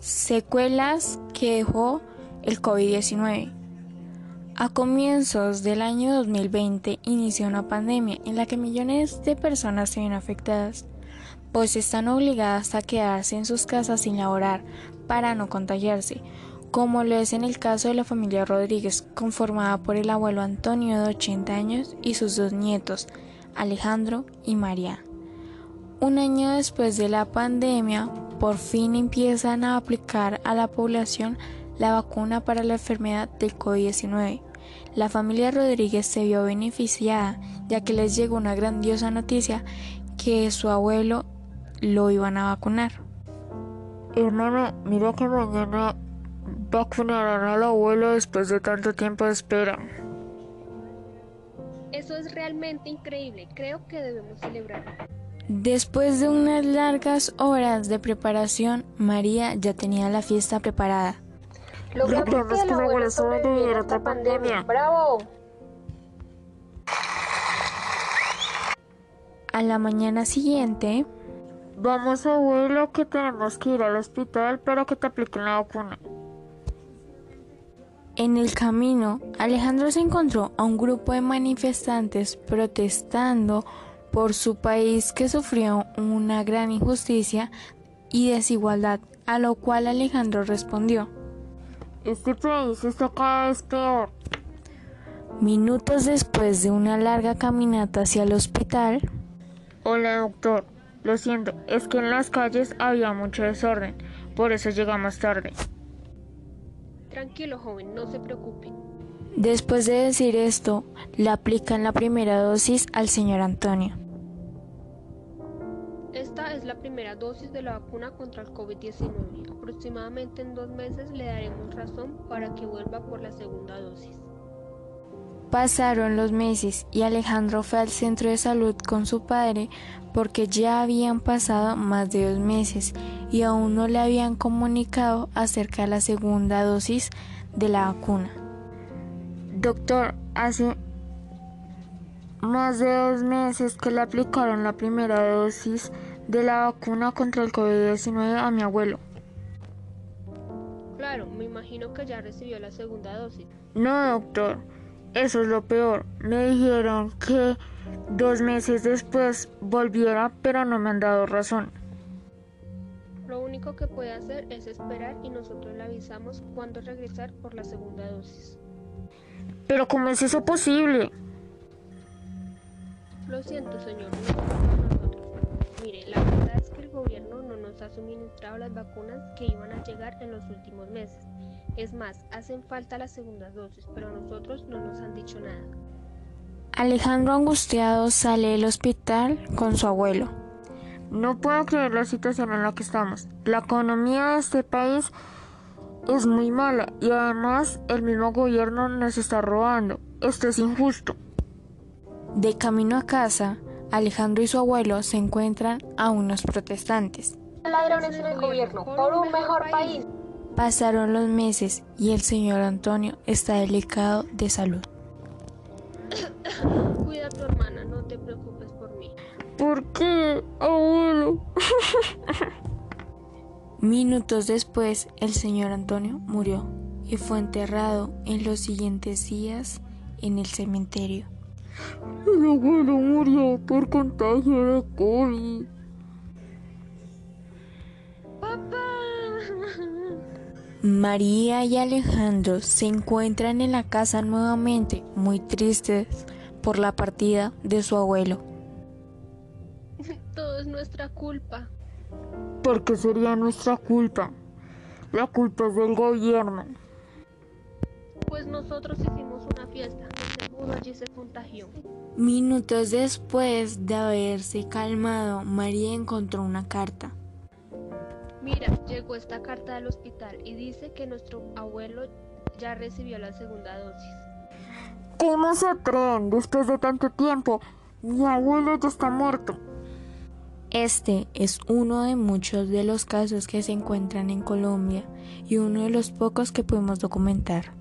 Secuelas que dejó el COVID-19. A comienzos del año 2020 inició una pandemia en la que millones de personas se ven afectadas, pues están obligadas a quedarse en sus casas sin laborar para no contagiarse, como lo es en el caso de la familia Rodríguez, conformada por el abuelo Antonio de 80 años y sus dos nietos, Alejandro y María. Un año después de la pandemia, por fin empiezan a aplicar a la población la vacuna para la enfermedad del COVID-19. La familia Rodríguez se vio beneficiada ya que les llegó una grandiosa noticia que su abuelo lo iban a vacunar. Hermano, mira que mañana vacunarán al abuelo después de tanto tiempo de espera. Eso es realmente increíble. Creo que debemos celebrarlo. Después de unas largas horas de preparación, María ya tenía la fiesta preparada. Logramos que el abuelo sobreviviera otra pandemia. ¡Bravo! A la mañana siguiente, Vamos abuelo que tenemos que ir al hospital para que te apliquen la vacuna. En el camino, Alejandro se encontró a un grupo de manifestantes protestando por su país que sufrió una gran injusticia y desigualdad, a lo cual Alejandro respondió. Este país está cada vez peor. Minutos después de una larga caminata hacia el hospital, Hola doctor, lo siento, es que en las calles había mucho desorden, por eso llegamos tarde. Tranquilo, joven, no se preocupe. Después de decir esto, le aplican la primera dosis al señor Antonio. Esta es la primera dosis de la vacuna contra el COVID-19. Aproximadamente en dos meses le daremos razón para que vuelva por la segunda dosis. Pasaron los meses y Alejandro fue al centro de salud con su padre porque ya habían pasado más de dos meses y aún no le habían comunicado acerca de la segunda dosis de la vacuna. Doctor, hace más de dos meses que le aplicaron la primera dosis de la vacuna contra el COVID-19 a mi abuelo. Claro, me imagino que ya recibió la segunda dosis. No, doctor, eso es lo peor. Me dijeron que dos meses después volviera, pero no me han dado razón. Lo único que puede hacer es esperar y nosotros le avisamos cuándo regresar por la segunda dosis. Pero ¿cómo es eso posible? Lo siento, señor, no nosotros. Mire, la verdad es que el gobierno no nos ha suministrado las vacunas que iban a llegar en los últimos meses. Es más, hacen falta las segundas dosis, pero a nosotros no nos han dicho nada. Alejandro angustiado sale del hospital con su abuelo. No puedo creer la situación en la que estamos. La economía de este país es muy mala y además el mismo gobierno nos está robando. Esto es injusto. De camino a casa, Alejandro y su abuelo se encuentran a unos protestantes. Ladrones en el gobierno, por un mejor país. Pasaron los meses y el señor Antonio está delicado de salud. Cuida a tu hermana, no te preocupes por mí. ¿Por qué, abuelo? Minutos después, el señor Antonio murió y fue enterrado en los siguientes días en el cementerio. El abuelo murió por contagio de COVID. María y Alejandro se encuentran en la casa nuevamente, muy tristes por la partida de su abuelo. Todo es nuestra culpa. ¿Por qué sería nuestra culpa? La culpa es del gobierno. Pues nosotros hicimos una fiesta. Seguro allí se contagió. Minutos después de haberse calmado, María encontró una carta. Mira, llegó esta carta del hospital y dice que nuestro abuelo ya recibió la segunda dosis. ¿Cómo se atreven después de tanto tiempo? Mi abuelo ya está muerto. Este es uno de muchos de los casos que se encuentran en Colombia y uno de los pocos que podemos documentar.